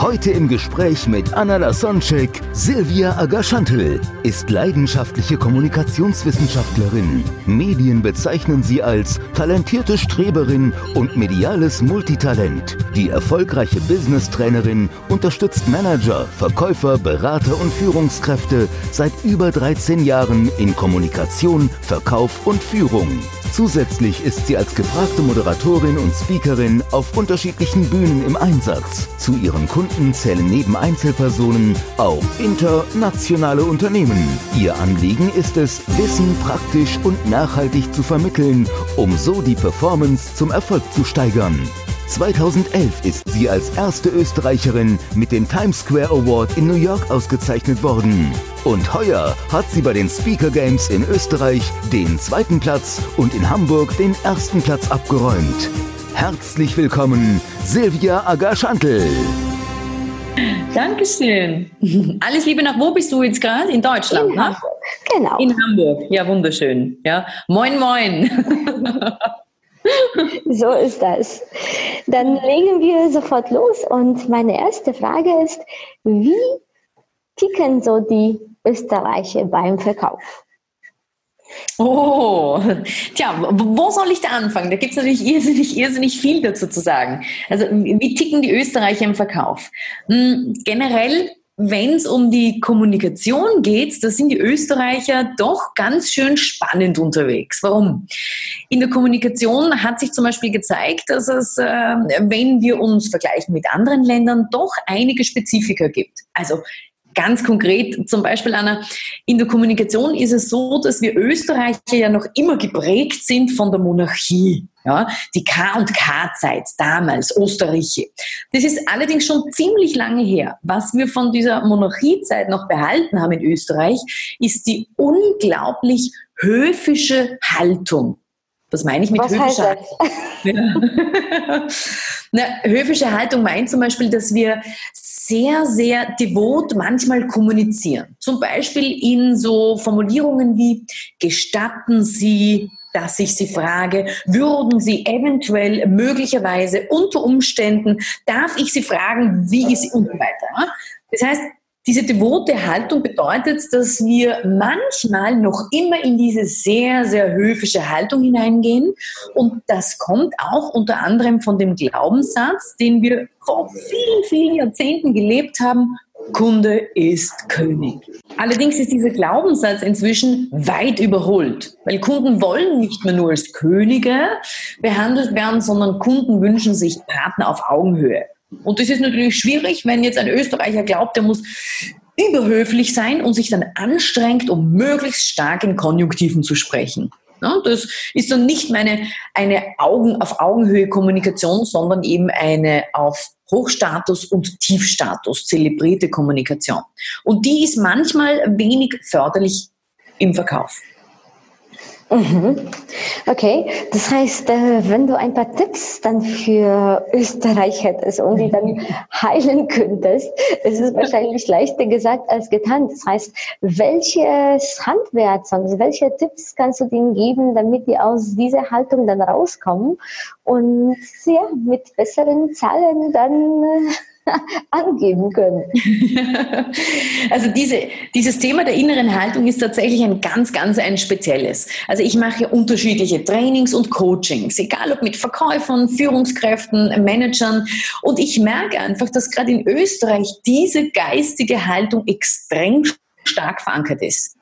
Heute im Gespräch mit Anna Lasonczek, Silvia Agaschantl ist leidenschaftliche Kommunikationswissenschaftlerin. Medien bezeichnen sie als talentierte Streberin und mediales Multitalent. Die erfolgreiche Business-Trainerin unterstützt Manager, Verkäufer, Berater und Führungskräfte seit über 13 Jahren in Kommunikation, Verkauf und Führung. Zusätzlich ist sie als gefragte Moderatorin und Speakerin auf unterschiedlichen Bühnen im Einsatz. Zu ihren Kunden zählen neben Einzelpersonen auch internationale Unternehmen. Ihr Anliegen ist es, Wissen praktisch und nachhaltig zu vermitteln, um so die Performance zum Erfolg zu steigern. 2011 ist sie als erste Österreicherin mit dem Times Square Award in New York ausgezeichnet worden. Und heuer hat sie bei den Speaker Games in Österreich den zweiten Platz und in Hamburg den ersten Platz abgeräumt. Herzlich willkommen, Silvia Agaschantl. Dankeschön. Alles Liebe nach wo bist du jetzt gerade? In Deutschland, In ne? Hamburg, genau. In Hamburg. Ja, wunderschön. Ja. Moin, moin. So ist das. Dann legen wir sofort los und meine erste Frage ist, wie ticken so die Österreicher beim Verkauf? Oh, tja, wo soll ich da anfangen? Da gibt es natürlich irrsinnig, irrsinnig viel dazu zu sagen. Also, wie ticken die Österreicher im Verkauf? Hm, generell wenn es um die Kommunikation geht, da sind die Österreicher doch ganz schön spannend unterwegs. Warum? In der Kommunikation hat sich zum Beispiel gezeigt, dass es, äh, wenn wir uns vergleichen mit anderen Ländern, doch einige Spezifika gibt. Also Ganz konkret, zum Beispiel, Anna, in der Kommunikation ist es so, dass wir Österreicher ja noch immer geprägt sind von der Monarchie. Ja, die K- und K-Zeit damals, Österreicher. Das ist allerdings schon ziemlich lange her. Was wir von dieser Monarchiezeit noch behalten haben in Österreich, ist die unglaublich höfische Haltung. Was meine ich mit Was höfischer ja. Na, höfische Haltung meint zum Beispiel, dass wir sehr, sehr devot manchmal kommunizieren. Zum Beispiel in so Formulierungen wie gestatten Sie, dass ich Sie frage, würden Sie eventuell möglicherweise unter Umständen, darf ich Sie fragen, wie ist und so weiter. Das heißt, diese devote Haltung bedeutet, dass wir manchmal noch immer in diese sehr, sehr höfische Haltung hineingehen. Und das kommt auch unter anderem von dem Glaubenssatz, den wir vor vielen, vielen Jahrzehnten gelebt haben. Kunde ist König. Allerdings ist dieser Glaubenssatz inzwischen weit überholt, weil Kunden wollen nicht mehr nur als Könige behandelt werden, sondern Kunden wünschen sich Partner auf Augenhöhe. Und das ist natürlich schwierig, wenn jetzt ein Österreicher glaubt, er muss überhöflich sein und sich dann anstrengt, um möglichst stark in Konjunktiven zu sprechen. Das ist dann nicht mehr eine, eine Augen auf Augenhöhe Kommunikation, sondern eben eine auf Hochstatus und Tiefstatus zelebrierte Kommunikation. Und die ist manchmal wenig förderlich im Verkauf. Mhm. Okay, das heißt, äh, wenn du ein paar Tipps dann für Österreich hättest und die dann heilen könntest, ist es wahrscheinlich leichter gesagt als getan. Das heißt, welches Handwerk, also welche Tipps kannst du denen geben, damit die aus dieser Haltung dann rauskommen und ja, mit besseren Zahlen dann äh, angeben können. Also diese, dieses Thema der inneren Haltung ist tatsächlich ein ganz, ganz ein spezielles. Also ich mache unterschiedliche Trainings und Coachings, egal ob mit Verkäufern, Führungskräften, Managern. Und ich merke einfach, dass gerade in Österreich diese geistige Haltung extrem stark verankert ist.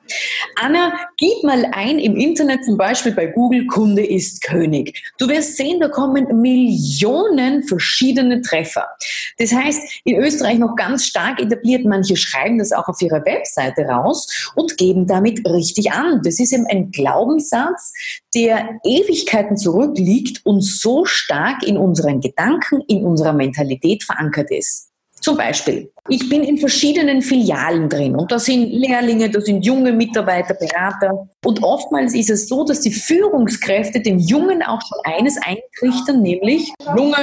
Anna, gib mal ein im Internet, zum Beispiel bei Google, Kunde ist König. Du wirst sehen, da kommen Millionen verschiedene Treffer. Das heißt, in Österreich noch ganz stark etabliert, manche schreiben das auch auf ihrer Webseite raus und geben damit richtig an. Das ist eben ein Glaubenssatz, der Ewigkeiten zurückliegt und so stark in unseren Gedanken, in unserer Mentalität verankert ist. Zum Beispiel, ich bin in verschiedenen Filialen drin und da sind Lehrlinge, da sind junge Mitarbeiter, Berater. Und oftmals ist es so, dass die Führungskräfte den Jungen auch schon eines eintrichtern, nämlich, Junge,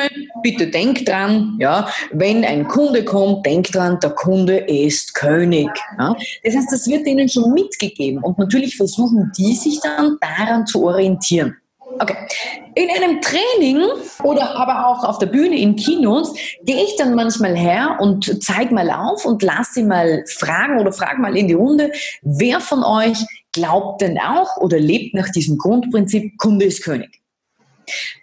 bitte denk dran, ja, wenn ein Kunde kommt, denk dran, der Kunde ist König. Ja. Das heißt, das wird denen schon mitgegeben und natürlich versuchen die sich dann daran zu orientieren. Okay. In einem Training oder aber auch auf der Bühne in Kinos gehe ich dann manchmal her und zeige mal auf und lasse sie mal fragen oder frage mal in die Runde, wer von euch glaubt denn auch oder lebt nach diesem Grundprinzip, Kunde ist König.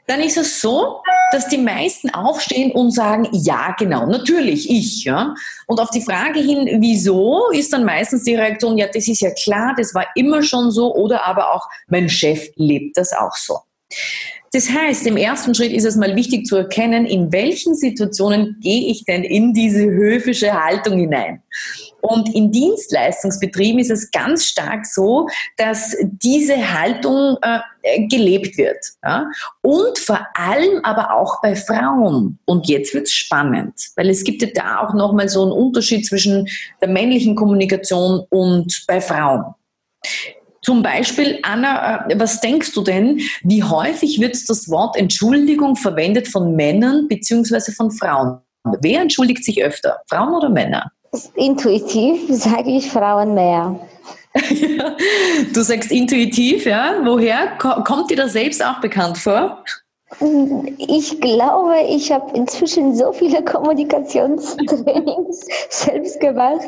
Dann ist es so, dass die meisten aufstehen und sagen, ja, genau, natürlich, ich. Ja? Und auf die Frage hin, wieso, ist dann meistens die Reaktion, ja, das ist ja klar, das war immer schon so oder aber auch, mein Chef lebt das auch so. Das heißt, im ersten Schritt ist es mal wichtig zu erkennen, in welchen Situationen gehe ich denn in diese höfische Haltung hinein. Und in Dienstleistungsbetrieben ist es ganz stark so, dass diese Haltung äh, gelebt wird. Ja? Und vor allem aber auch bei Frauen. Und jetzt wird es spannend, weil es gibt ja da auch nochmal so einen Unterschied zwischen der männlichen Kommunikation und bei Frauen. Zum Beispiel, Anna, äh, was denkst du denn, wie häufig wird das Wort Entschuldigung verwendet von Männern bzw. von Frauen? Wer entschuldigt sich öfter, Frauen oder Männer? Intuitiv sage ich Frauen mehr. du sagst intuitiv, ja? Woher? Kommt dir das selbst auch bekannt vor? Ich glaube, ich habe inzwischen so viele Kommunikationstrainings selbst gemacht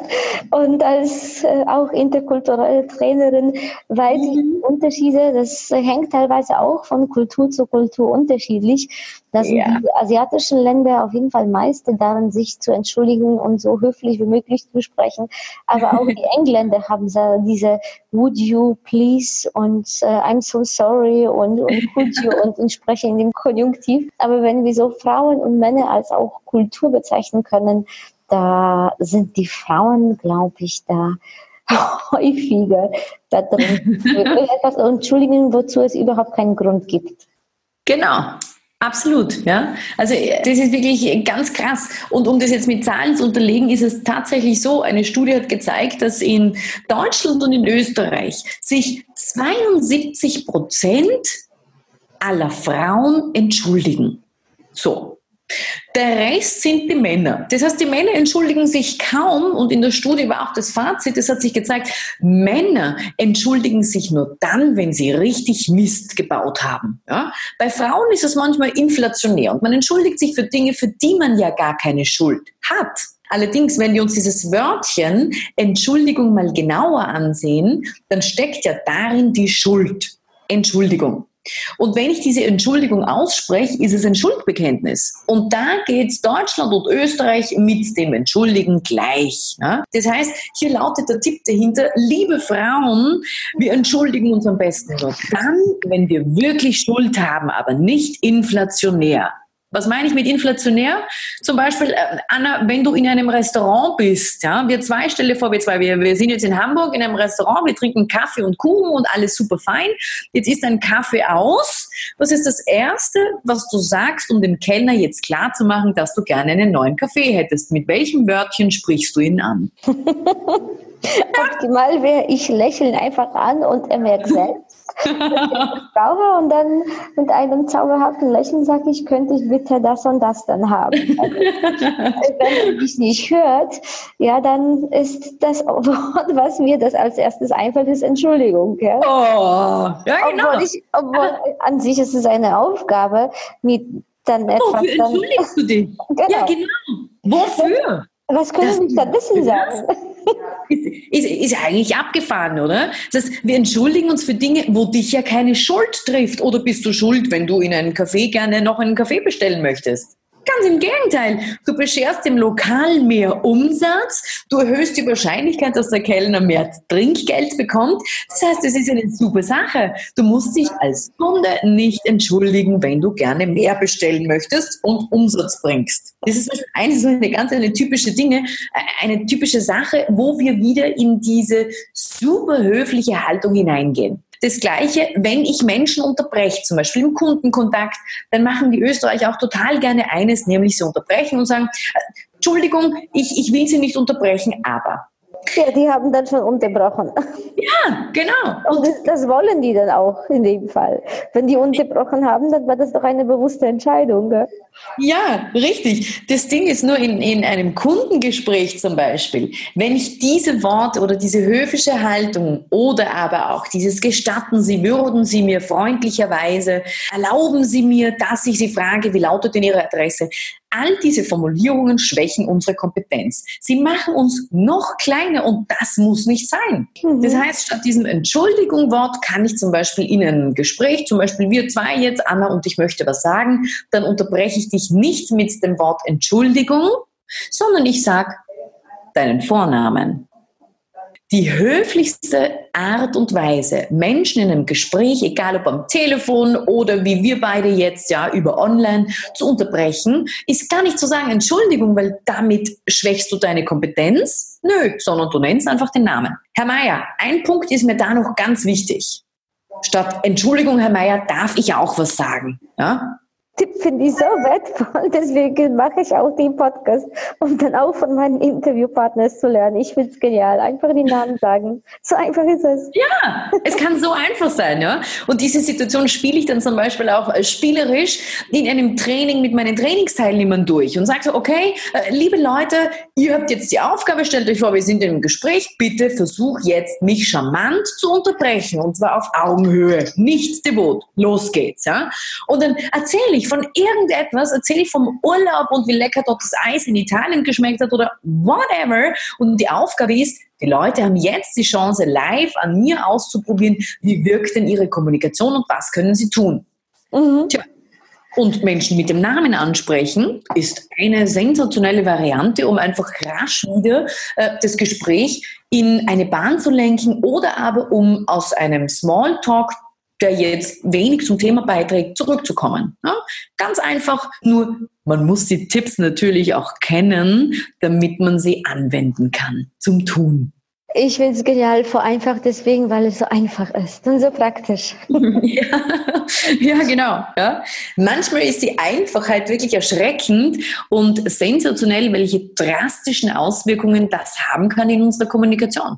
und als äh, auch interkulturelle Trainerin weiß ich mhm. Unterschiede. Das hängt teilweise auch von Kultur zu Kultur unterschiedlich. Dass ja. die asiatischen Länder auf jeden Fall meiste darin, sich zu entschuldigen und so höflich wie möglich zu sprechen. Aber auch die Engländer haben so diese Would you please und uh, I'm so sorry und, und could you und entsprechen in dem Konjunktiv. Aber wenn wir so Frauen und Männer als auch Kultur bezeichnen können, da sind die Frauen, glaube ich, da häufiger da drin. etwas entschuldigen, wozu es überhaupt keinen Grund gibt. Genau. Absolut, ja. Also das ist wirklich ganz krass. Und um das jetzt mit Zahlen zu unterlegen, ist es tatsächlich so, eine Studie hat gezeigt, dass in Deutschland und in Österreich sich 72 Prozent aller Frauen entschuldigen. So. Der Rest sind die Männer. Das heißt, die Männer entschuldigen sich kaum und in der Studie war auch das Fazit, es hat sich gezeigt, Männer entschuldigen sich nur dann, wenn sie richtig Mist gebaut haben. Ja? Bei Frauen ist es manchmal inflationär und man entschuldigt sich für Dinge, für die man ja gar keine Schuld hat. Allerdings, wenn wir uns dieses Wörtchen Entschuldigung mal genauer ansehen, dann steckt ja darin die Schuld. Entschuldigung. Und wenn ich diese Entschuldigung ausspreche, ist es ein Schuldbekenntnis. Und da geht Deutschland und Österreich mit dem Entschuldigen gleich. Ja? Das heißt, hier lautet der Tipp dahinter, liebe Frauen, wir entschuldigen uns am besten nur dann, wenn wir wirklich Schuld haben, aber nicht inflationär. Was meine ich mit inflationär? Zum Beispiel, äh, Anna, wenn du in einem Restaurant bist, ja, wir zwei, stelle vor, wir zwei, wir, wir sind jetzt in Hamburg in einem Restaurant, wir trinken Kaffee und Kuchen und alles super fein. Jetzt ist ein Kaffee aus. Was ist das Erste, was du sagst, um dem Kellner jetzt klar zu machen, dass du gerne einen neuen Kaffee hättest? Mit welchem Wörtchen sprichst du ihn an? Optimal wäre, ich lächle einfach an und er merkt selbst. Brauche und dann mit einem zauberhaften Lächeln sage ich, könnte ich bitte das und das dann haben. Also, wenn er mich nicht hört, ja, dann ist das Wort, was mir das als erstes einfällt, ist Entschuldigung. Ja? Oh, ja, genau. Obwohl, ich, obwohl an sich ist es eine Aufgabe, mit dann etwas. Wofür entschuldigst dann, du dich? Genau. Ja, genau. Wofür? Was können wir stattdessen sagen? Ist, ist, ist, eigentlich abgefahren, oder? Das heißt, wir entschuldigen uns für Dinge, wo dich ja keine Schuld trifft. Oder bist du schuld, wenn du in einem Café gerne noch einen Kaffee bestellen möchtest? Ganz im Gegenteil. Du bescherst dem Lokal mehr Umsatz, du erhöhst die Wahrscheinlichkeit, dass der Kellner mehr Trinkgeld bekommt. Das heißt, es ist eine super Sache. Du musst dich als Kunde nicht entschuldigen, wenn du gerne mehr bestellen möchtest und Umsatz bringst. Das ist eine, eine ganz eine typische Dinge, eine typische Sache, wo wir wieder in diese super höfliche Haltung hineingehen. Das Gleiche, wenn ich Menschen unterbreche, zum Beispiel im Kundenkontakt, dann machen die Österreicher auch total gerne eines, nämlich sie unterbrechen und sagen, äh, Entschuldigung, ich, ich will Sie nicht unterbrechen, aber. Ja, die haben dann schon unterbrochen. Ja, genau. Und das, das, wollen die dann auch in dem Fall. Wenn die unterbrochen haben, dann war das doch eine bewusste Entscheidung. Gell? Ja, richtig. Das Ding ist nur in, in einem Kundengespräch zum Beispiel, wenn ich diese Worte oder diese höfische Haltung oder aber auch dieses Gestatten Sie, würden Sie mir freundlicherweise, erlauben Sie mir, dass ich Sie frage, wie lautet denn Ihre Adresse? All diese Formulierungen schwächen unsere Kompetenz. Sie machen uns noch kleiner und das muss nicht sein. Mhm. Das heißt, statt diesem Entschuldigung-Wort kann ich zum Beispiel in einem Gespräch, zum Beispiel wir zwei jetzt, Anna und ich möchte was sagen, dann unterbreche ich dich nicht mit dem Wort Entschuldigung, sondern ich sage deinen Vornamen. Die höflichste Art und Weise, Menschen in einem Gespräch, egal ob am Telefon oder wie wir beide jetzt ja über online zu unterbrechen, ist gar nicht zu sagen Entschuldigung, weil damit schwächst du deine Kompetenz. Nö, sondern du nennst einfach den Namen. Herr Meier, ein Punkt ist mir da noch ganz wichtig. Statt Entschuldigung, Herr Meier, darf ich auch was sagen. Ja? Tipp finde ich so wertvoll, deswegen mache ich auch den Podcast, um dann auch von meinen Interviewpartnern zu lernen. Ich finde es genial. Einfach die Namen sagen. So einfach ist es. Ja, es kann so einfach sein, ja. Und diese Situation spiele ich dann zum Beispiel auch spielerisch in einem Training mit meinen Trainingsteilnehmern durch und sage so, okay, äh, liebe Leute, ihr habt jetzt die Aufgabe, stellt euch vor, wir sind in einem Gespräch, bitte versuch jetzt, mich charmant zu unterbrechen und zwar auf Augenhöhe, nicht devot. Los geht's, ja. Und dann erzähle ich ich von irgendetwas, erzähle ich vom Urlaub und wie lecker dort das Eis in Italien geschmeckt hat oder whatever. Und die Aufgabe ist, die Leute haben jetzt die Chance, live an mir auszuprobieren, wie wirkt denn ihre Kommunikation und was können sie tun. Mhm. Tja. Und Menschen mit dem Namen ansprechen ist eine sensationelle Variante, um einfach rasch wieder äh, das Gespräch in eine Bahn zu lenken oder aber um aus einem Smalltalk der jetzt wenig zum Thema beiträgt, zurückzukommen. Ja? Ganz einfach, nur man muss die Tipps natürlich auch kennen, damit man sie anwenden kann zum Tun. Ich finde es genial, vor einfach deswegen, weil es so einfach ist und so praktisch. ja, ja, genau. Ja. Manchmal ist die Einfachheit wirklich erschreckend und sensationell, welche drastischen Auswirkungen das haben kann in unserer Kommunikation.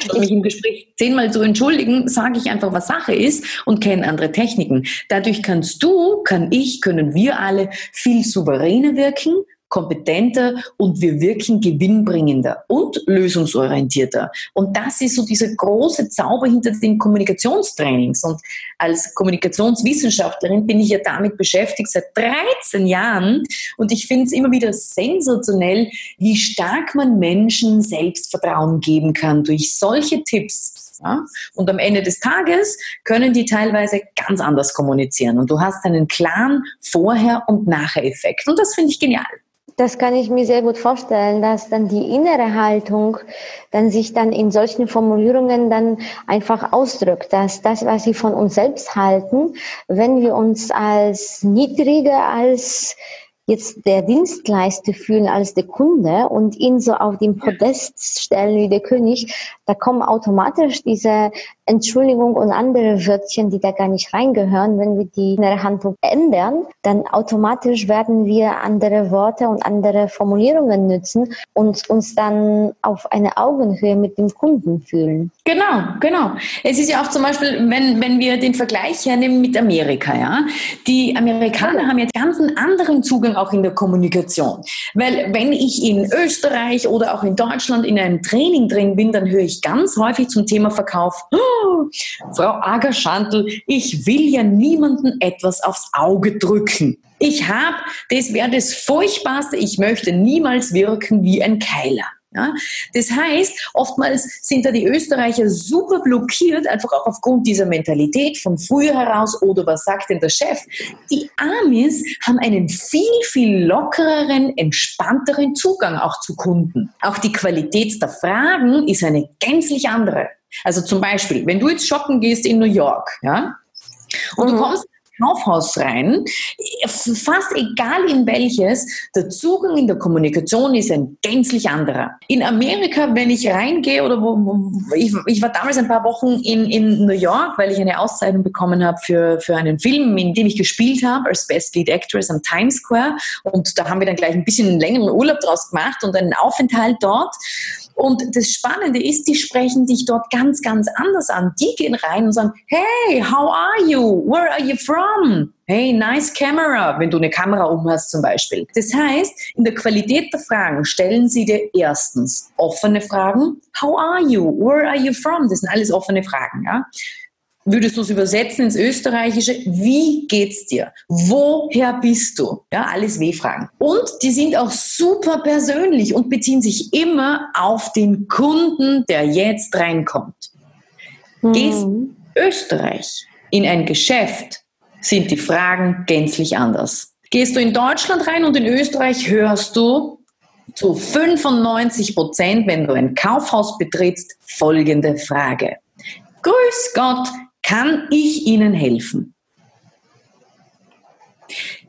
Statt mich im Gespräch zehnmal zu entschuldigen, sage ich einfach, was Sache ist und kenne andere Techniken. Dadurch kannst du, kann ich, können wir alle viel souveräner wirken, kompetenter und wir wirken gewinnbringender und lösungsorientierter. Und das ist so dieser große Zauber hinter den Kommunikationstrainings. Und als Kommunikationswissenschaftlerin bin ich ja damit beschäftigt seit 13 Jahren. Und ich finde es immer wieder sensationell, wie stark man Menschen Selbstvertrauen geben kann durch solche Tipps. Ja? Und am Ende des Tages können die teilweise ganz anders kommunizieren. Und du hast einen klaren Vorher- und Nachher-Effekt. Und das finde ich genial. Das kann ich mir sehr gut vorstellen, dass dann die innere Haltung dann sich dann in solchen Formulierungen dann einfach ausdrückt, dass das, was sie von uns selbst halten, wenn wir uns als niedriger als jetzt der Dienstleister fühlen als der Kunde und ihn so auf den Podest stellen wie der König, da kommen automatisch diese Entschuldigung und andere Wörtchen, die da gar nicht reingehören. Wenn wir die innere Handlung ändern, dann automatisch werden wir andere Worte und andere Formulierungen nutzen und uns dann auf eine Augenhöhe mit dem Kunden fühlen. Genau, genau. Es ist ja auch zum Beispiel, wenn, wenn wir den Vergleich hernehmen mit Amerika, ja. Die Amerikaner haben jetzt ganz einen anderen Zugang auch in der Kommunikation. Weil wenn ich in Österreich oder auch in Deutschland in einem Training drin bin, dann höre ich ganz häufig zum Thema Verkauf, oh, Frau Agerschandl, ich will ja niemanden etwas aufs Auge drücken. Ich habe, das wäre das Furchtbarste, ich möchte niemals wirken wie ein Keiler. Ja? Das heißt, oftmals sind da die Österreicher super blockiert, einfach auch aufgrund dieser Mentalität von früher heraus oder was sagt denn der Chef? Die Amis haben einen viel, viel lockereren, entspannteren Zugang auch zu Kunden. Auch die Qualität der Fragen ist eine gänzlich andere. Also zum Beispiel, wenn du jetzt shoppen gehst in New York, ja, und mhm. du kommst Kaufhaus rein, fast egal in welches, der Zugang in der Kommunikation ist ein gänzlich anderer. In Amerika, wenn ich reingehe oder wo, wo ich, ich, war damals ein paar Wochen in, in New York, weil ich eine Auszeichnung bekommen habe für, für einen Film, in dem ich gespielt habe als Best Lead Actress am Times Square und da haben wir dann gleich ein bisschen einen längeren Urlaub draus gemacht und einen Aufenthalt dort und das Spannende ist, die sprechen dich dort ganz, ganz anders an. Die gehen rein und sagen, hey, how are you? Where are you from? Hey, nice camera, wenn du eine Kamera um hast zum Beispiel. Das heißt, in der Qualität der Fragen stellen sie dir erstens offene Fragen. How are you? Where are you from? Das sind alles offene Fragen. Ja? würdest du es übersetzen ins Österreichische, wie geht's dir? Woher bist du? Ja, alles W-Fragen. Und die sind auch super persönlich und beziehen sich immer auf den Kunden, der jetzt reinkommt. Mhm. Gehst Österreich in ein Geschäft, sind die Fragen gänzlich anders. Gehst du in Deutschland rein und in Österreich hörst du zu 95 Prozent, wenn du ein Kaufhaus betrittst, folgende Frage. Grüß Gott, kann ich Ihnen helfen?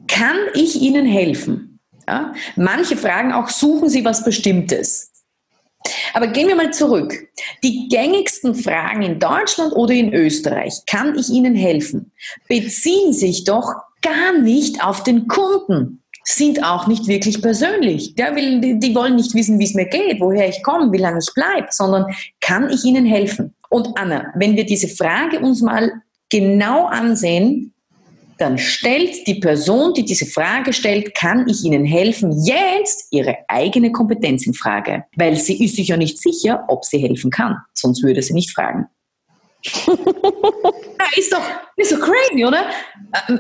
Kann ich Ihnen helfen? Ja? Manche fragen auch, suchen Sie was Bestimmtes? Aber gehen wir mal zurück. Die gängigsten Fragen in Deutschland oder in Österreich, kann ich Ihnen helfen, beziehen sich doch gar nicht auf den Kunden, sind auch nicht wirklich persönlich. Ja, die wollen nicht wissen, wie es mir geht, woher ich komme, wie lange ich bleibe, sondern kann ich Ihnen helfen? Und Anna, wenn wir diese Frage uns mal genau ansehen, dann stellt die Person, die diese Frage stellt, kann ich Ihnen helfen, jetzt ihre eigene Kompetenz in Frage. Weil sie ist sich ja nicht sicher, ob sie helfen kann. Sonst würde sie nicht fragen. ist doch, ist doch crazy, oder?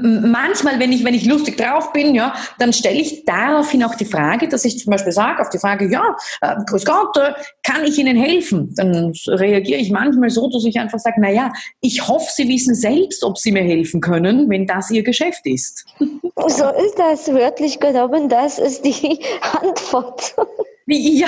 Manchmal, wenn ich, wenn ich lustig drauf bin, ja, dann stelle ich daraufhin auch die Frage, dass ich zum Beispiel sage, auf die Frage, ja, äh, grüß Gott, äh, kann ich Ihnen helfen? Dann reagiere ich manchmal so, dass ich einfach sage, na ja, ich hoffe, Sie wissen selbst, ob Sie mir helfen können, wenn das Ihr Geschäft ist. So ist das wörtlich genommen, das ist die Antwort. Ja.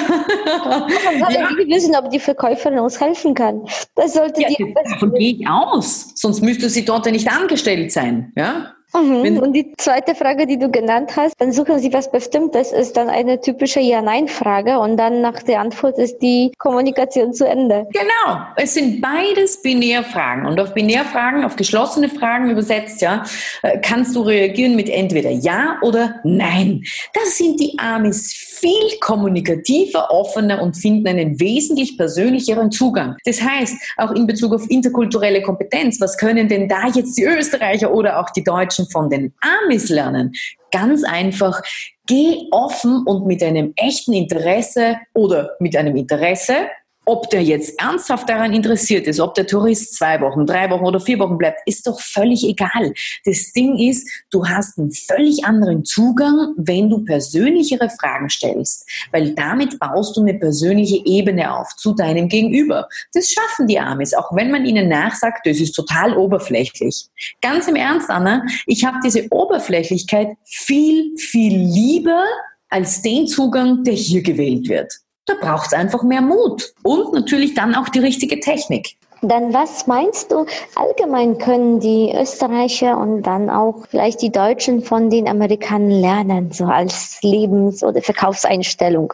Man ja. nicht wissen, ob die Verkäuferin uns helfen kann. Das sollte ja, die davon gehe ich aus. Sonst müsste sie dort ja nicht angestellt sein. Ja? Mhm. Und die zweite Frage, die du genannt hast, dann suchen Sie was Bestimmtes, ist dann eine typische Ja-Nein-Frage und dann nach der Antwort ist die Kommunikation zu Ende. Genau, es sind beides Binärfragen und auf Binärfragen, auf geschlossene Fragen übersetzt, ja, äh, kannst du reagieren mit entweder Ja oder Nein. Das sind die Amis viel kommunikativer, offener und finden einen wesentlich persönlicheren Zugang. Das heißt, auch in Bezug auf interkulturelle Kompetenz, was können denn da jetzt die Österreicher oder auch die Deutschen Menschen von den Amis lernen. Ganz einfach, geh offen und mit einem echten Interesse oder mit einem Interesse ob der jetzt ernsthaft daran interessiert ist, ob der Tourist zwei Wochen, drei Wochen oder vier Wochen bleibt, ist doch völlig egal. Das Ding ist, du hast einen völlig anderen Zugang, wenn du persönlichere Fragen stellst, weil damit baust du eine persönliche Ebene auf zu deinem Gegenüber. Das schaffen die Amis, auch wenn man ihnen nachsagt, das ist total oberflächlich. Ganz im Ernst, Anna, ich habe diese Oberflächlichkeit viel, viel lieber als den Zugang, der hier gewählt wird. Da braucht es einfach mehr Mut und natürlich dann auch die richtige Technik. Dann was meinst du, allgemein können die Österreicher und dann auch vielleicht die Deutschen von den Amerikanern lernen, so als Lebens- oder Verkaufseinstellung?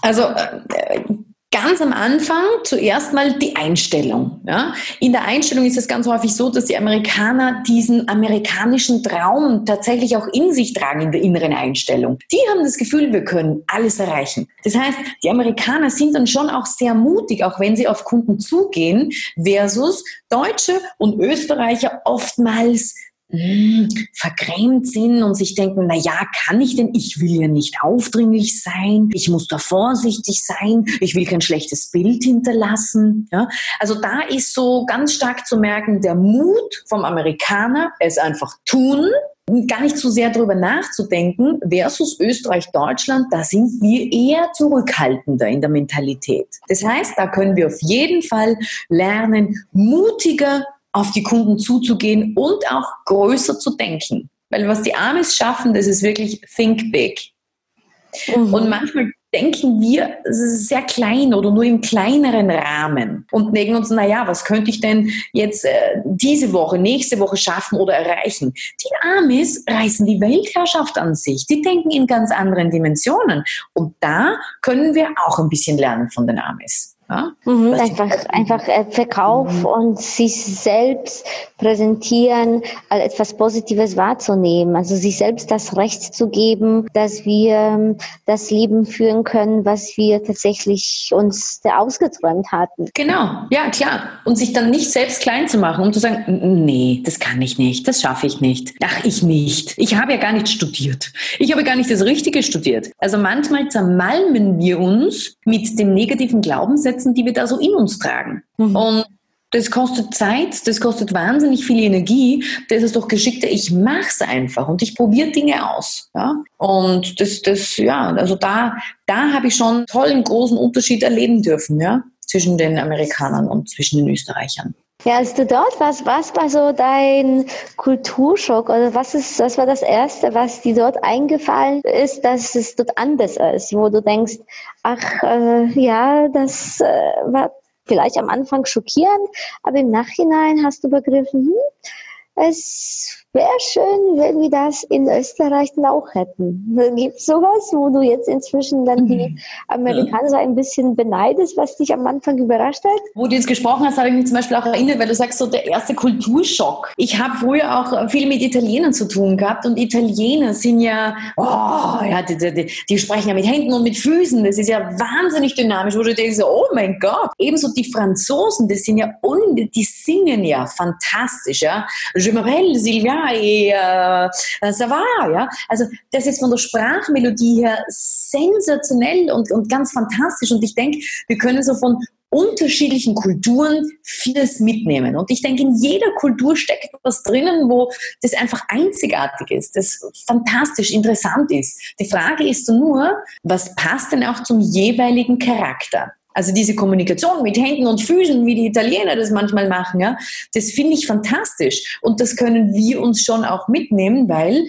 Also äh, Ganz am Anfang zuerst mal die Einstellung. Ja? In der Einstellung ist es ganz häufig so, dass die Amerikaner diesen amerikanischen Traum tatsächlich auch in sich tragen in der inneren Einstellung. Die haben das Gefühl, wir können alles erreichen. Das heißt, die Amerikaner sind dann schon auch sehr mutig, auch wenn sie auf Kunden zugehen, versus Deutsche und Österreicher oftmals mh, vergrämt sind und sich denken, na ja, kann ich denn? Ich will ja nicht aufdringlich sein. Ich muss da vorsichtig sein. Ich will kein schlechtes Bild hinterlassen. Ja? Also da ist so ganz stark zu merken, der Mut vom Amerikaner, es einfach tun, gar nicht so sehr darüber nachzudenken, versus Österreich, Deutschland, da sind wir eher zurückhaltender in der Mentalität. Das heißt, da können wir auf jeden Fall lernen, mutiger auf die Kunden zuzugehen und auch größer zu denken. Weil was die Amis schaffen, das ist wirklich think big. Mhm. Und manchmal denken wir sehr klein oder nur im kleineren Rahmen und denken uns, naja, was könnte ich denn jetzt äh, diese Woche, nächste Woche schaffen oder erreichen? Die Amis reißen die Weltherrschaft an sich. Die denken in ganz anderen Dimensionen. Und da können wir auch ein bisschen lernen von den Amis. Ja? Mhm, einfach, einfach äh, Verkauf mhm. und sich selbst präsentieren, als etwas Positives wahrzunehmen. Also sich selbst das Recht zu geben, dass wir ähm, das Leben führen können, was wir tatsächlich uns ausgeträumt hatten. Genau, ja klar. Und sich dann nicht selbst klein zu machen, um zu sagen, nee, das kann ich nicht, das schaffe ich nicht. Ach, ich nicht. Ich habe ja gar nicht studiert. Ich habe gar nicht das Richtige studiert. Also manchmal zermalmen wir uns mit dem negativen Glaubenssatz, Glaubenssätzen, die wir da so in uns tragen. Mhm. Und das kostet Zeit, das kostet wahnsinnig viel Energie. Das ist doch geschickter, ich mache es einfach und ich probiere Dinge aus. Ja? Und das, das, ja, also da, da habe ich schon einen tollen großen Unterschied erleben dürfen, ja, zwischen den Amerikanern und zwischen den Österreichern. Ja, als du dort warst, was war so dein Kulturschock? Oder was ist, was war das Erste, was dir dort eingefallen ist, dass es dort anders ist, wo du denkst, ach äh, ja, das äh, war vielleicht am Anfang schockierend, aber im Nachhinein hast du begriffen, hm, es wäre schön, wenn wir das in Österreich dann auch hätten. Gibt es sowas, wo du jetzt inzwischen dann die mhm. Amerikaner ein bisschen beneidest, was dich am Anfang überrascht hat? Wo du jetzt gesprochen hast, habe ich mich zum Beispiel auch erinnert, weil du sagst, so der erste Kulturschock. Ich habe früher auch viel mit Italienern zu tun gehabt und Italiener sind ja, oh, ja, die, die, die sprechen ja mit Händen und mit Füßen. Das ist ja wahnsinnig dynamisch, wo du denkst, oh mein Gott. Ebenso die Franzosen, das sind ja, un, die singen ja fantastisch, ja. Je m'appelle Sylvia et äh, va, ja. Also das ist von der Sprachmelodie her sensationell und, und ganz fantastisch. Und ich denke, wir können so von unterschiedlichen Kulturen vieles mitnehmen. Und ich denke, in jeder Kultur steckt was drinnen, wo das einfach einzigartig ist, das fantastisch interessant ist. Die Frage ist nur, was passt denn auch zum jeweiligen Charakter? Also diese Kommunikation mit Händen und Füßen, wie die Italiener das manchmal machen, ja, das finde ich fantastisch. Und das können wir uns schon auch mitnehmen, weil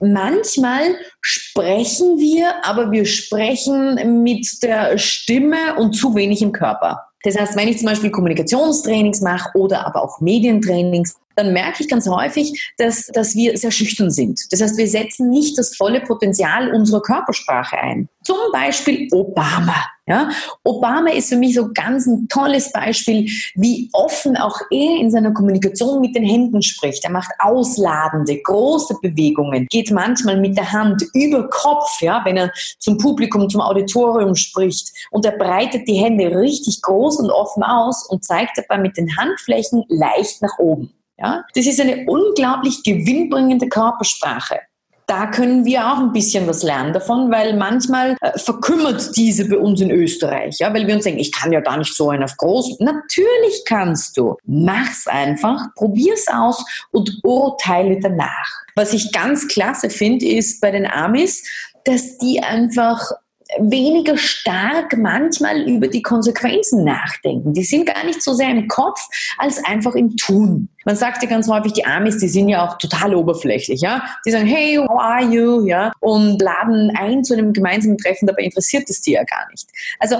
manchmal sprechen wir, aber wir sprechen mit der Stimme und zu wenig im Körper. Das heißt, wenn ich zum Beispiel Kommunikationstrainings mache oder aber auch Medientrainings, dann merke ich ganz häufig, dass, dass wir sehr schüchtern sind. Das heißt, wir setzen nicht das volle Potenzial unserer Körpersprache ein. Zum Beispiel Obama. Ja, Obama ist für mich so ganz ein tolles Beispiel, wie offen auch er in seiner Kommunikation mit den Händen spricht. Er macht ausladende, große Bewegungen, geht manchmal mit der Hand über Kopf, ja, wenn er zum Publikum, zum Auditorium spricht und er breitet die Hände richtig groß und offen aus und zeigt dabei mit den Handflächen leicht nach oben. Ja? Das ist eine unglaublich gewinnbringende Körpersprache. Da können wir auch ein bisschen was lernen davon, weil manchmal äh, verkümmert diese bei uns in Österreich, ja, weil wir uns denken, ich kann ja gar nicht so einen auf groß. Natürlich kannst du. Mach's einfach, probier's aus und urteile danach. Was ich ganz klasse finde, ist bei den Amis, dass die einfach weniger stark manchmal über die Konsequenzen nachdenken. Die sind gar nicht so sehr im Kopf als einfach im Tun. Man sagt ja ganz häufig, die Amis, die sind ja auch total oberflächlich, ja. Die sagen, hey, how are you, ja, und laden ein zu einem gemeinsamen Treffen, dabei interessiert es die ja gar nicht. Also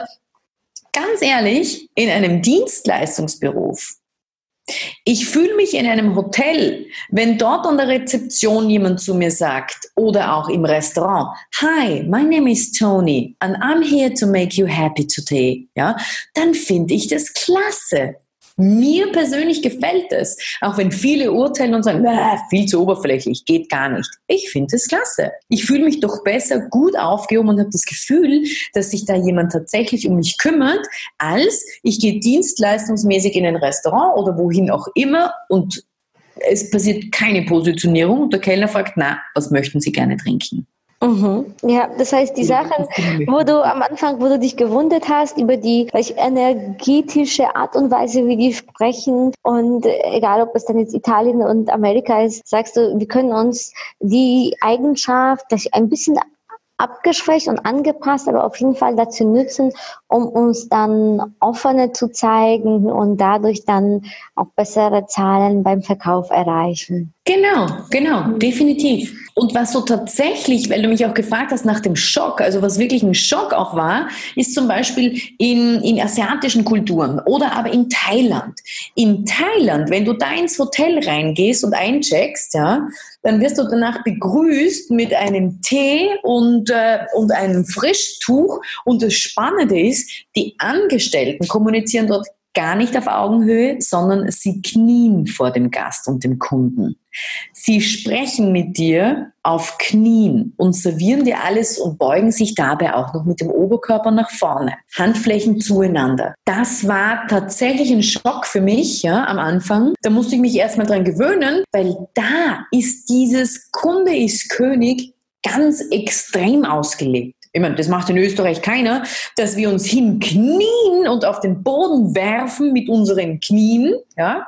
ganz ehrlich, in einem Dienstleistungsberuf ich fühle mich in einem Hotel, wenn dort an der Rezeption jemand zu mir sagt oder auch im Restaurant, Hi, my name is Tony and I'm here to make you happy today, ja, dann finde ich das klasse. Mir persönlich gefällt es, auch wenn viele urteilen und sagen, viel zu oberflächlich, geht gar nicht. Ich finde es klasse. Ich fühle mich doch besser gut aufgehoben und habe das Gefühl, dass sich da jemand tatsächlich um mich kümmert, als ich gehe dienstleistungsmäßig in ein Restaurant oder wohin auch immer und es passiert keine Positionierung und der Kellner fragt, na, was möchten Sie gerne trinken? Mhm. Ja, das heißt, die Sachen, wo du am Anfang, wo du dich gewundert hast über die energetische Art und Weise, wie die sprechen und egal, ob es dann jetzt Italien und Amerika ist, sagst du, wir können uns die Eigenschaft, dass ein bisschen abgeschwächt und angepasst, aber auf jeden Fall dazu nützen, um uns dann offener zu zeigen und dadurch dann auch bessere Zahlen beim Verkauf erreichen. Genau, genau, definitiv. Und was so tatsächlich, weil du mich auch gefragt hast nach dem Schock, also was wirklich ein Schock auch war, ist zum Beispiel in, in asiatischen Kulturen oder aber in Thailand. In Thailand, wenn du da ins Hotel reingehst und eincheckst, ja, dann wirst du danach begrüßt mit einem Tee und, äh, und einem Frischtuch. Und das Spannende ist, die Angestellten kommunizieren dort gar nicht auf Augenhöhe, sondern sie knien vor dem Gast und dem Kunden. Sie sprechen mit dir auf Knien und servieren dir alles und beugen sich dabei auch noch mit dem Oberkörper nach vorne. Handflächen zueinander. Das war tatsächlich ein Schock für mich ja, am Anfang. Da musste ich mich erstmal dran gewöhnen, weil da ist dieses Kunde ist König ganz extrem ausgelegt ich meine, das macht in Österreich keiner, dass wir uns hinknien und auf den Boden werfen mit unseren Knien, ja,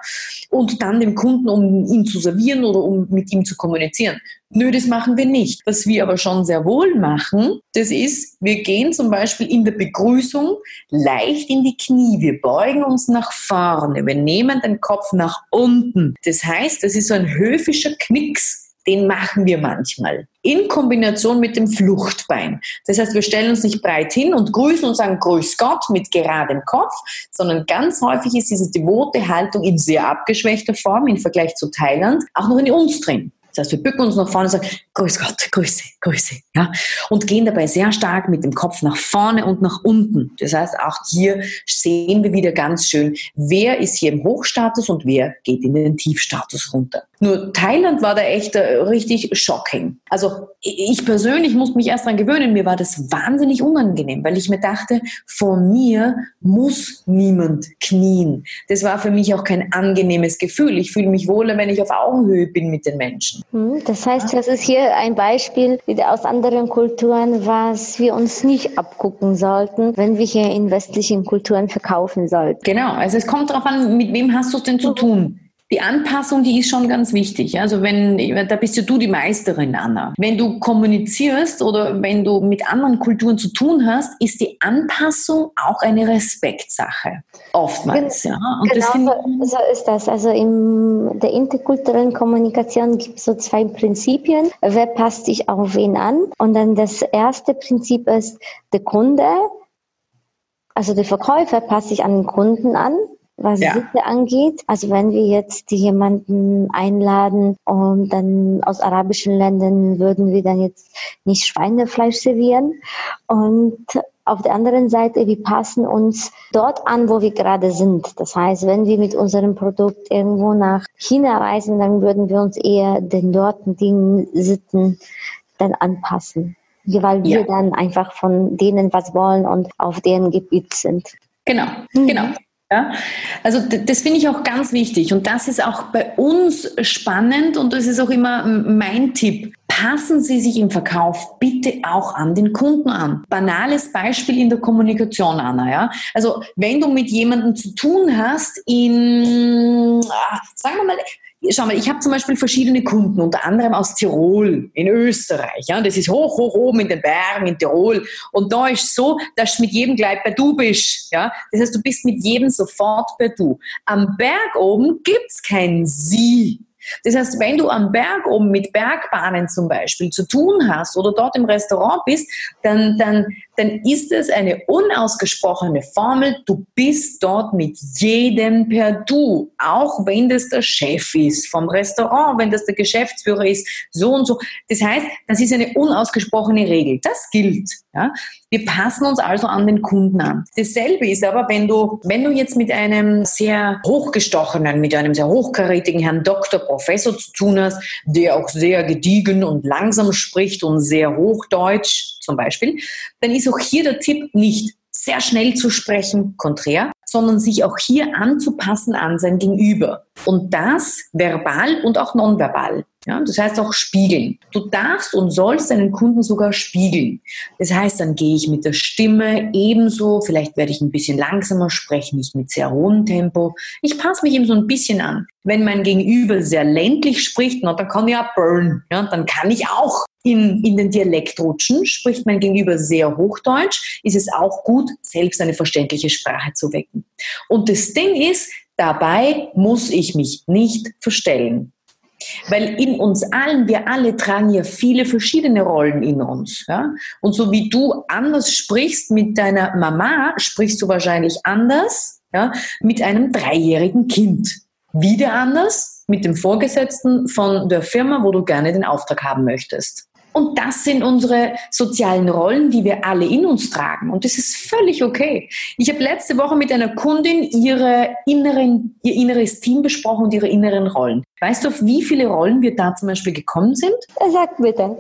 und dann dem Kunden, um ihn zu servieren oder um mit ihm zu kommunizieren. Nö, das machen wir nicht. Was wir aber schon sehr wohl machen, das ist, wir gehen zum Beispiel in der Begrüßung leicht in die Knie. Wir beugen uns nach vorne. Wir nehmen den Kopf nach unten. Das heißt, das ist so ein höfischer Knicks den machen wir manchmal. In Kombination mit dem Fluchtbein. Das heißt, wir stellen uns nicht breit hin und grüßen und sagen Grüß Gott mit geradem Kopf, sondern ganz häufig ist diese devote Haltung in sehr abgeschwächter Form im Vergleich zu Thailand auch noch in uns drin. Das heißt, wir bücken uns nach vorne und sagen, Grüß Gott, Grüße, Grüße, ja, und gehen dabei sehr stark mit dem Kopf nach vorne und nach unten. Das heißt, auch hier sehen wir wieder ganz schön, wer ist hier im Hochstatus und wer geht in den Tiefstatus runter. Nur Thailand war da echt äh, richtig shocking. Also ich persönlich musste mich erst daran gewöhnen. Mir war das wahnsinnig unangenehm, weil ich mir dachte, vor mir muss niemand knien. Das war für mich auch kein angenehmes Gefühl. Ich fühle mich wohler, wenn ich auf Augenhöhe bin mit den Menschen. Hm, das heißt, das ist hier ein Beispiel aus anderen Kulturen, was wir uns nicht abgucken sollten, wenn wir hier in westlichen Kulturen verkaufen sollten. Genau, also es kommt darauf an, mit wem hast du es denn zu tun? Die Anpassung, die ist schon ganz wichtig. Also wenn, da bist ja du die Meisterin, Anna. Wenn du kommunizierst oder wenn du mit anderen Kulturen zu tun hast, ist die Anpassung auch eine Respektsache. Oftmals, ja. Und genau so, so ist das. Also in der interkulturellen Kommunikation gibt es so zwei Prinzipien. Wer passt sich auf wen an? Und dann das erste Prinzip ist, der Kunde, also der Verkäufer passt sich an den Kunden an was ja. Sitte angeht. Also wenn wir jetzt jemanden einladen und dann aus arabischen Ländern würden wir dann jetzt nicht Schweinefleisch servieren. Und auf der anderen Seite, wir passen uns dort an, wo wir gerade sind. Das heißt, wenn wir mit unserem Produkt irgendwo nach China reisen, dann würden wir uns eher den dortigen Sitten dann anpassen. Weil wir ja. dann einfach von denen was wollen und auf deren Gebiet sind. Genau, mhm. genau. Ja, also das finde ich auch ganz wichtig und das ist auch bei uns spannend und das ist auch immer mein Tipp. Passen Sie sich im Verkauf bitte auch an den Kunden an. Banales Beispiel in der Kommunikation, Anna. Ja? Also wenn du mit jemandem zu tun hast in, ah, sagen wir mal, schau mal, ich habe zum Beispiel verschiedene Kunden, unter anderem aus Tirol, in Österreich. Ja, das ist hoch, hoch oben in den Bergen in Tirol. Und da ist so, dass du mit jedem gleich bei du bist. Ja, das heißt, du bist mit jedem sofort bei du. Am Berg oben gibt's kein Sie. Das heißt, wenn du am Berg oben mit Bergbahnen zum Beispiel zu tun hast oder dort im Restaurant bist, dann, dann, dann ist es eine unausgesprochene Formel. Du bist dort mit jedem per Du, auch wenn das der Chef ist vom Restaurant, wenn das der Geschäftsführer ist, so und so. Das heißt, das ist eine unausgesprochene Regel. Das gilt. Ja? Wir passen uns also an den Kunden an. Dasselbe ist aber, wenn du, wenn du jetzt mit einem sehr hochgestochenen, mit einem sehr hochkarätigen Herrn Doktor, Professor zu tun hast, der auch sehr gediegen und langsam spricht und sehr hochdeutsch zum Beispiel, dann ist auch hier der Tipp nicht sehr schnell zu sprechen, konträr, sondern sich auch hier anzupassen an sein Gegenüber. Und das verbal und auch nonverbal. Ja, das heißt auch spiegeln. Du darfst und sollst deinen Kunden sogar spiegeln. Das heißt, dann gehe ich mit der Stimme ebenso, vielleicht werde ich ein bisschen langsamer sprechen, nicht mit sehr hohem Tempo. Ich passe mich eben so ein bisschen an. Wenn mein Gegenüber sehr ländlich spricht, na, dann kann ich auch burn. Ja, dann kann ich auch in, in den Dialekt rutschen. Spricht mein Gegenüber sehr Hochdeutsch, ist es auch gut, selbst eine verständliche Sprache zu wecken. Und das Ding ist, dabei muss ich mich nicht verstellen. Weil in uns allen, wir alle tragen ja viele verschiedene Rollen in uns. Ja? Und so wie du anders sprichst mit deiner Mama, sprichst du wahrscheinlich anders ja, mit einem dreijährigen Kind. Wieder anders mit dem Vorgesetzten von der Firma, wo du gerne den Auftrag haben möchtest. Und das sind unsere sozialen Rollen, die wir alle in uns tragen. Und das ist völlig okay. Ich habe letzte Woche mit einer Kundin ihre inneren, ihr inneres Team besprochen und ihre inneren Rollen. Weißt du, auf wie viele Rollen wir da zum Beispiel gekommen sind? Sag bitte.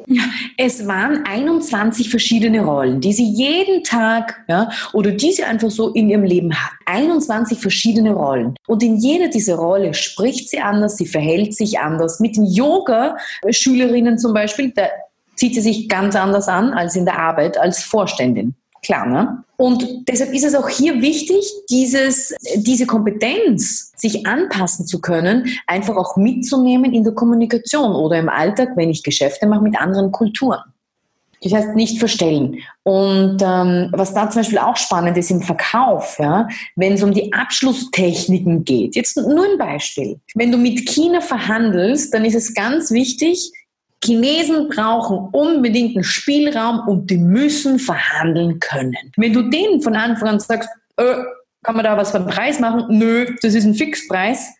Es waren 21 verschiedene Rollen, die sie jeden Tag ja, oder die sie einfach so in ihrem Leben hat. 21 verschiedene Rollen. Und in jeder dieser Rolle spricht sie anders, sie verhält sich anders. Mit den Yoga-Schülerinnen zum Beispiel, da zieht sie sich ganz anders an als in der Arbeit als Vorständin. Klar, ne? Und deshalb ist es auch hier wichtig, dieses, diese Kompetenz, sich anpassen zu können, einfach auch mitzunehmen in der Kommunikation oder im Alltag, wenn ich Geschäfte mache mit anderen Kulturen. Das heißt, nicht verstellen. Und ähm, was da zum Beispiel auch spannend ist im Verkauf, ja, wenn es um die Abschlusstechniken geht. Jetzt nur ein Beispiel. Wenn du mit China verhandelst, dann ist es ganz wichtig, Chinesen brauchen unbedingt einen Spielraum und die müssen verhandeln können. Wenn du denen von Anfang an sagst, äh, kann man da was vom Preis machen? Nö, das ist ein Fixpreis.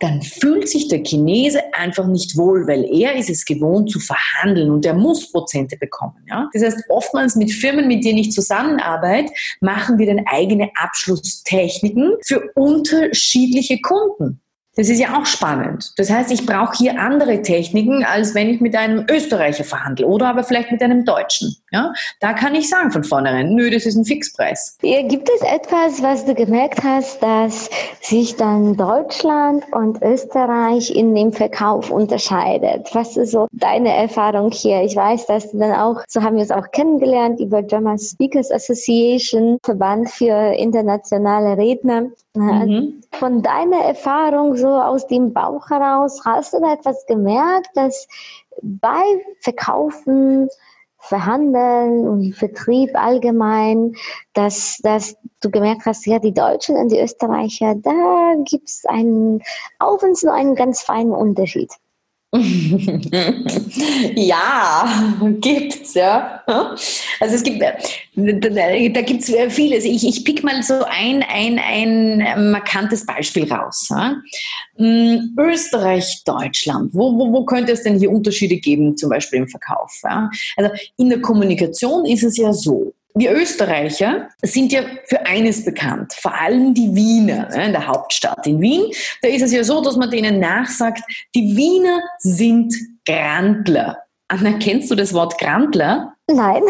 Dann fühlt sich der Chinese einfach nicht wohl, weil er ist es gewohnt zu verhandeln und er muss Prozente bekommen. Ja? Das heißt, oftmals mit Firmen, mit denen ich zusammenarbeite, machen wir dann eigene Abschlusstechniken für unterschiedliche Kunden. Das ist ja auch spannend. Das heißt, ich brauche hier andere Techniken, als wenn ich mit einem Österreicher verhandle oder aber vielleicht mit einem Deutschen. Ja, da kann ich sagen von vornherein, nö, das ist ein Fixpreis. Gibt es etwas, was du gemerkt hast, dass sich dann Deutschland und Österreich in dem Verkauf unterscheidet? Was ist so deine Erfahrung hier? Ich weiß, dass du dann auch, so haben wir es auch kennengelernt über German Speakers Association, Verband für internationale Redner. Mhm. Von deiner Erfahrung so aus dem Bauch heraus, hast du da etwas gemerkt, dass bei Verkaufen, Verhandeln und Vertrieb allgemein, dass, dass du gemerkt hast, ja, die Deutschen und die Österreicher, da gibt es einen, wenn es nur einen ganz feinen Unterschied. ja, gibt's, ja. Also es gibt, da, gibt's vieles. Ich, ich pick mal so ein, ein, ein markantes Beispiel raus. Hm, Österreich, Deutschland. Wo, wo, wo könnte es denn hier Unterschiede geben, zum Beispiel im Verkauf? Also in der Kommunikation ist es ja so, wir Österreicher sind ja für eines bekannt, vor allem die Wiener in der Hauptstadt in Wien. Da ist es ja so, dass man denen nachsagt, die Wiener sind Grandler. Anna, kennst du das Wort Grandler? Nein.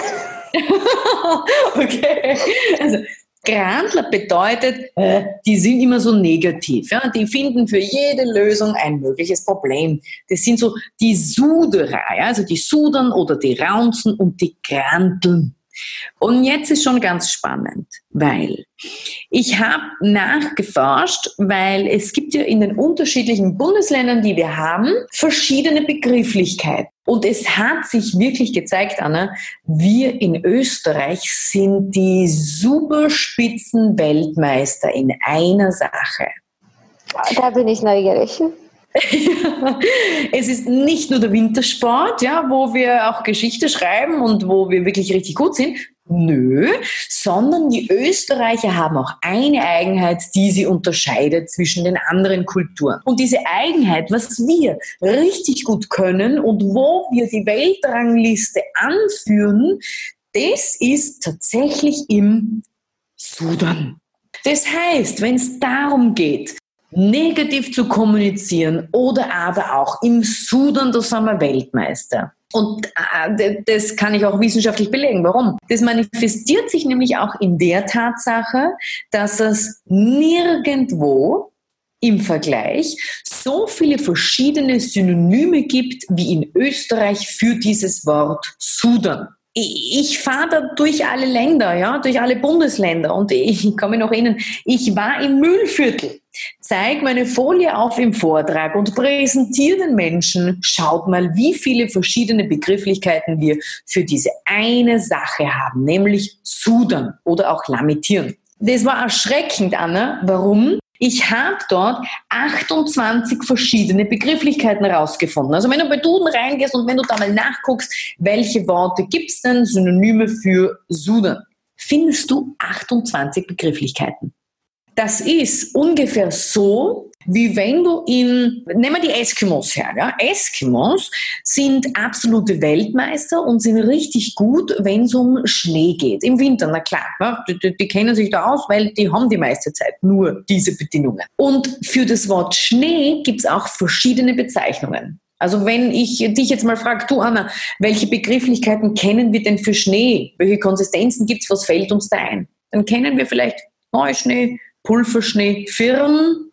okay. Also, Grandler bedeutet, äh, die sind immer so negativ. Ja? Die finden für jede Lösung ein mögliches Problem. Das sind so die Suderer, also die Sudern oder die Raunzen und die Granteln. Und jetzt ist schon ganz spannend, weil ich habe nachgeforscht, weil es gibt ja in den unterschiedlichen Bundesländern, die wir haben, verschiedene Begrifflichkeiten. Und es hat sich wirklich gezeigt, Anna, wir in Österreich sind die superspitzen Weltmeister in einer Sache. Da bin ich neugierig. es ist nicht nur der Wintersport, ja, wo wir auch Geschichte schreiben und wo wir wirklich richtig gut sind. Nö, sondern die Österreicher haben auch eine Eigenheit, die sie unterscheidet zwischen den anderen Kulturen. Und diese Eigenheit, was wir richtig gut können und wo wir die Weltrangliste anführen, das ist tatsächlich im Sudan. Das heißt, wenn es darum geht, negativ zu kommunizieren oder aber auch im Sudan, da sind wir Weltmeister. Und äh, das kann ich auch wissenschaftlich belegen. Warum? Das manifestiert sich nämlich auch in der Tatsache, dass es nirgendwo im Vergleich so viele verschiedene Synonyme gibt wie in Österreich für dieses Wort Sudan ich fahre da durch alle Länder, ja, durch alle Bundesländer und ich kann mich noch erinnern, ich war im Müllviertel, zeige meine Folie auf im Vortrag und präsentiere den Menschen, schaut mal, wie viele verschiedene Begrifflichkeiten wir für diese eine Sache haben, nämlich Sudern oder auch Lamentieren. Das war erschreckend, Anna. Warum? Ich habe dort 28 verschiedene Begrifflichkeiten herausgefunden. Also wenn du bei Duden reingehst und wenn du da mal nachguckst, welche Worte gibt es denn Synonyme für Sudan, findest du 28 Begrifflichkeiten. Das ist ungefähr so, wie wenn du in, nehmen wir die Eskimos her. Ja? Eskimos sind absolute Weltmeister und sind richtig gut, wenn es um Schnee geht. Im Winter, na klar, ja? die, die, die, kennen sich da aus, weil die haben die meiste Zeit nur diese Bedingungen. Und für das Wort Schnee gibt es auch verschiedene Bezeichnungen. Also wenn ich dich jetzt mal frage, du Anna, welche Begrifflichkeiten kennen wir denn für Schnee? Welche Konsistenzen gibt es? Was fällt uns da ein? Dann kennen wir vielleicht Neuschnee, Pulverschnee, Firn,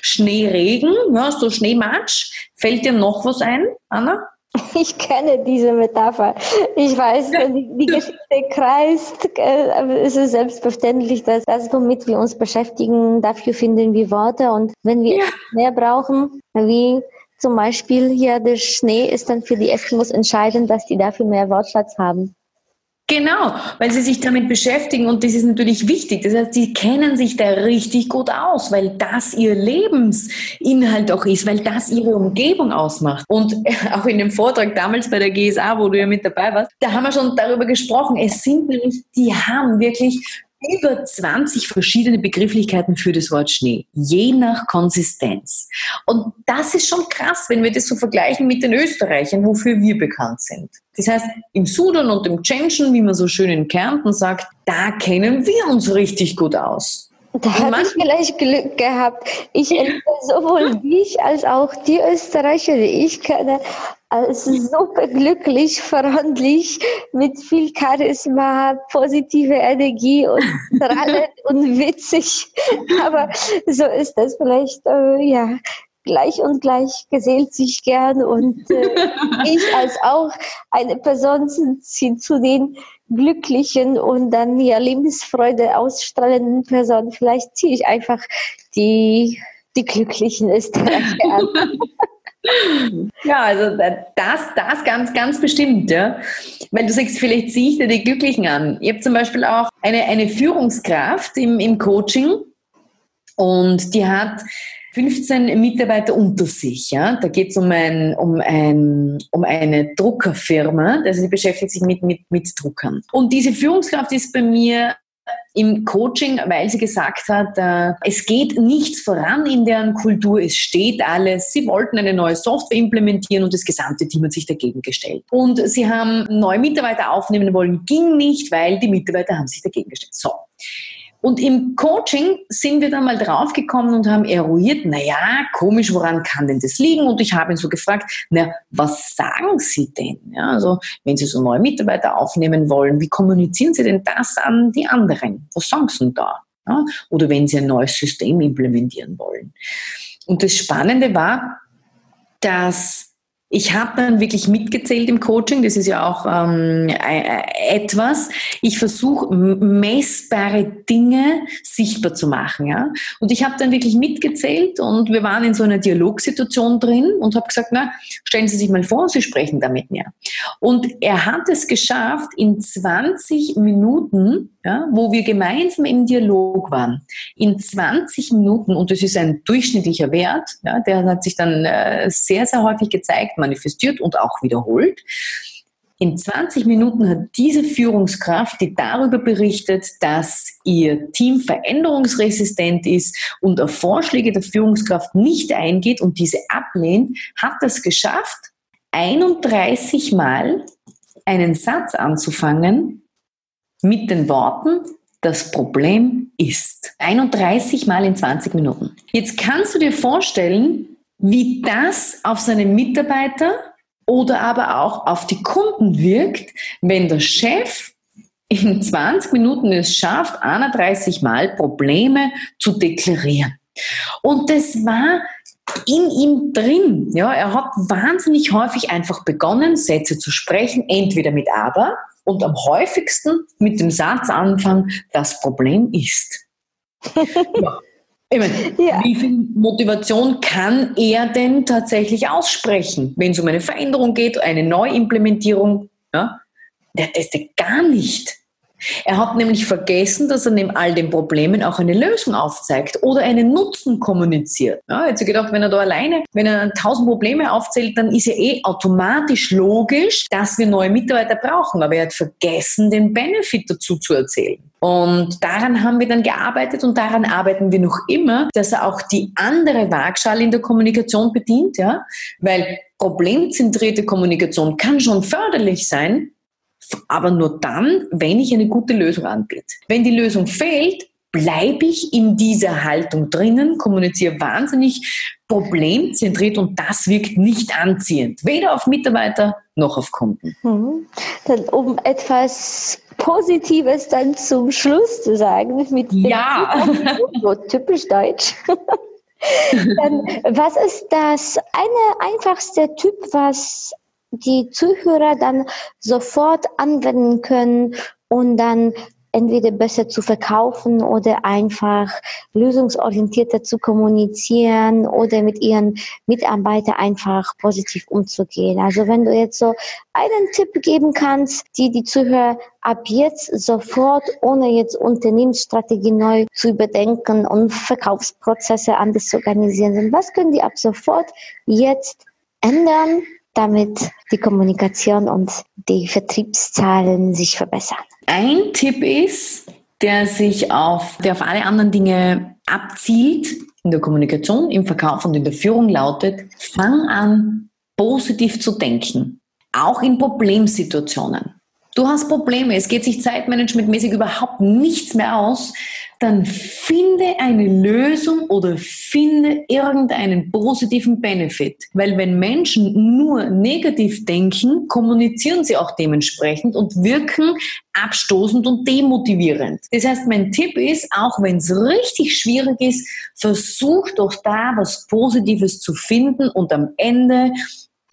Schneeregen, ja, so Schneematsch. Fällt dir noch was ein, Anna? Ich kenne diese Metapher. Ich weiß, die, die Geschichte kreist. Äh, es ist selbstverständlich, dass das, womit wir uns beschäftigen, dafür finden wir Worte. Und wenn wir ja. mehr brauchen, wie zum Beispiel hier der Schnee, ist dann für die Eskimos entscheidend, dass die dafür mehr Wortschatz haben. Genau, weil sie sich damit beschäftigen und das ist natürlich wichtig. Das heißt, sie kennen sich da richtig gut aus, weil das ihr Lebensinhalt auch ist, weil das ihre Umgebung ausmacht. Und auch in dem Vortrag damals bei der GSA, wo du ja mit dabei warst, da haben wir schon darüber gesprochen. Es sind nämlich, die haben wirklich über 20 verschiedene Begrifflichkeiten für das Wort Schnee, je nach Konsistenz. Und das ist schon krass, wenn wir das so vergleichen mit den Österreichern, wofür wir bekannt sind. Das heißt, im Sudan und im Tschenschen, wie man so schön in Kärnten sagt, da kennen wir uns richtig gut aus. Da habe ich vielleicht Glück gehabt. Ich sowohl dich als auch die Österreicher, die ich kenne, als super glücklich, freundlich, mit viel Charisma, positive Energie und strahlend und witzig. Aber so ist das vielleicht, äh, ja, gleich und gleich gesellt sich gern und äh, ich als auch eine Person sind zu den glücklichen und dann ja Lebensfreude ausstrahlenden Personen. Vielleicht ziehe ich einfach die, die glücklichen Österreicher an. Ja, also das, das ganz, ganz bestimmt, ja. Weil du sagst, vielleicht ziehe ich dir die Glücklichen an. Ich habe zum Beispiel auch eine, eine Führungskraft im, im Coaching und die hat 15 Mitarbeiter unter sich. Ja? Da geht es um, ein, um, ein, um eine Druckerfirma, also sie beschäftigt sich mit, mit, mit Druckern. Und diese Führungskraft ist bei mir im Coaching, weil sie gesagt hat, äh, es geht nichts voran in deren Kultur, es steht alles. Sie wollten eine neue Software implementieren und das gesamte Team hat sich dagegen gestellt. Und sie haben neue Mitarbeiter aufnehmen wollen, ging nicht, weil die Mitarbeiter haben sich dagegen gestellt. So. Und im Coaching sind wir dann mal draufgekommen und haben eruiert, naja, komisch, woran kann denn das liegen? Und ich habe ihn so gefragt, na, was sagen Sie denn? Ja, also, wenn Sie so neue Mitarbeiter aufnehmen wollen, wie kommunizieren Sie denn das an die anderen? Was sagen Sie denn da? Ja, oder wenn Sie ein neues System implementieren wollen. Und das Spannende war, dass ich habe dann wirklich mitgezählt im Coaching, das ist ja auch ähm, etwas. Ich versuche messbare Dinge sichtbar zu machen. Ja? Und ich habe dann wirklich mitgezählt und wir waren in so einer Dialogsituation drin und habe gesagt, na, stellen Sie sich mal vor, Sie sprechen da mit mir. Und er hat es geschafft, in 20 Minuten ja, wo wir gemeinsam im Dialog waren, in 20 Minuten, und das ist ein durchschnittlicher Wert, ja, der hat sich dann äh, sehr, sehr häufig gezeigt, manifestiert und auch wiederholt. In 20 Minuten hat diese Führungskraft, die darüber berichtet, dass ihr Team veränderungsresistent ist und auf Vorschläge der Führungskraft nicht eingeht und diese ablehnt, hat das geschafft, 31 Mal einen Satz anzufangen, mit den Worten, das Problem ist. 31 Mal in 20 Minuten. Jetzt kannst du dir vorstellen, wie das auf seine Mitarbeiter oder aber auch auf die Kunden wirkt, wenn der Chef in 20 Minuten es schafft, 31 Mal Probleme zu deklarieren. Und das war in ihm drin. Ja, er hat wahnsinnig häufig einfach begonnen, Sätze zu sprechen, entweder mit aber und am häufigsten mit dem Satz anfangen, das Problem ist. ja. Ich meine, ja. wie viel Motivation kann er denn tatsächlich aussprechen, wenn es um eine Veränderung geht, eine Neuimplementierung? Ja? Der testet gar nicht. Er hat nämlich vergessen, dass er neben all den Problemen auch eine Lösung aufzeigt oder einen Nutzen kommuniziert. Ja, jetzt gedacht, wenn er da alleine, wenn er tausend Probleme aufzählt, dann ist ja eh automatisch logisch, dass wir neue Mitarbeiter brauchen. Aber er hat vergessen, den Benefit dazu zu erzählen. Und daran haben wir dann gearbeitet und daran arbeiten wir noch immer, dass er auch die andere Waagschale in der Kommunikation bedient, ja, weil problemzentrierte Kommunikation kann schon förderlich sein, aber nur dann, wenn ich eine gute Lösung anbiete. Wenn die Lösung fehlt, bleibe ich in dieser Haltung drinnen, kommuniziere wahnsinnig problemzentriert und das wirkt nicht anziehend, weder auf Mitarbeiter noch auf Kunden. Mhm. Dann, um etwas Positives dann zum Schluss zu sagen, mit ja. so typisch deutsch. dann, was ist das eine einfachste Typ, was die Zuhörer dann sofort anwenden können und dann entweder besser zu verkaufen oder einfach lösungsorientierter zu kommunizieren oder mit ihren Mitarbeitern einfach positiv umzugehen. Also wenn du jetzt so einen Tipp geben kannst, die die Zuhörer ab jetzt sofort, ohne jetzt Unternehmensstrategie neu zu überdenken und Verkaufsprozesse anders zu organisieren, was können die ab sofort jetzt ändern, damit die Kommunikation und die Vertriebszahlen sich verbessern. Ein Tipp ist, der sich auf, der auf alle anderen Dinge abzielt, in der Kommunikation, im Verkauf und in der Führung lautet, fang an, positiv zu denken. Auch in Problemsituationen. Du hast Probleme, es geht sich zeitmanagementmäßig überhaupt nichts mehr aus, dann finde eine Lösung oder finde irgendeinen positiven Benefit. Weil wenn Menschen nur negativ denken, kommunizieren sie auch dementsprechend und wirken abstoßend und demotivierend. Das heißt, mein Tipp ist, auch wenn es richtig schwierig ist, versuch doch da was Positives zu finden und am Ende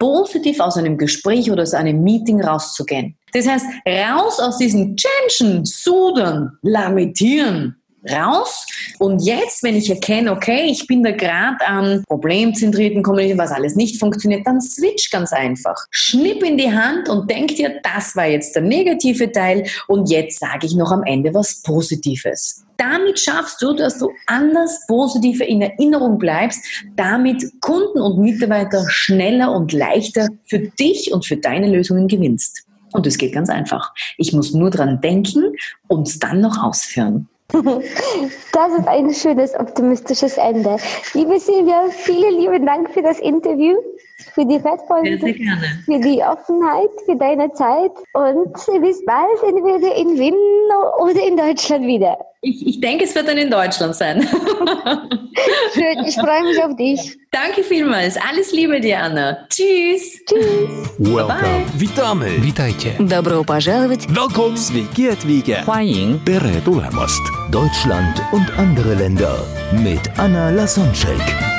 positiv aus einem Gespräch oder aus einem Meeting rauszugehen. Das heißt, raus aus diesen Tension, Sudern, Lamentieren, raus. Und jetzt, wenn ich erkenne, okay, ich bin da gerade am problemzentrierten Kommunikation, was alles nicht funktioniert, dann switch ganz einfach. Schnipp in die Hand und denk dir, das war jetzt der negative Teil und jetzt sage ich noch am Ende was Positives. Damit schaffst du, dass du anders positiver in Erinnerung bleibst, damit Kunden und Mitarbeiter schneller und leichter für dich und für deine Lösungen gewinnst. Und es geht ganz einfach. Ich muss nur dran denken und es dann noch ausführen. Das ist ein schönes, optimistisches Ende. Liebe Silvia, vielen lieben Dank für das Interview, für die wertvollen, für die Offenheit, für deine Zeit und bis bald entweder in Wien oder in Deutschland wieder. Ich, ich denke, es wird dann in Deutschland sein. Schön, ich freue mich auf dich. Danke vielmals. Alles Liebe dir, Anna. Tschüss. Tschüss. Welcome. Witamy. Witajcie. Добро пожаловать. Welcome. Sveiki atvykę. 欢迎 Tere tulemast. Deutschland und andere Länder mit Anna Lasonczek.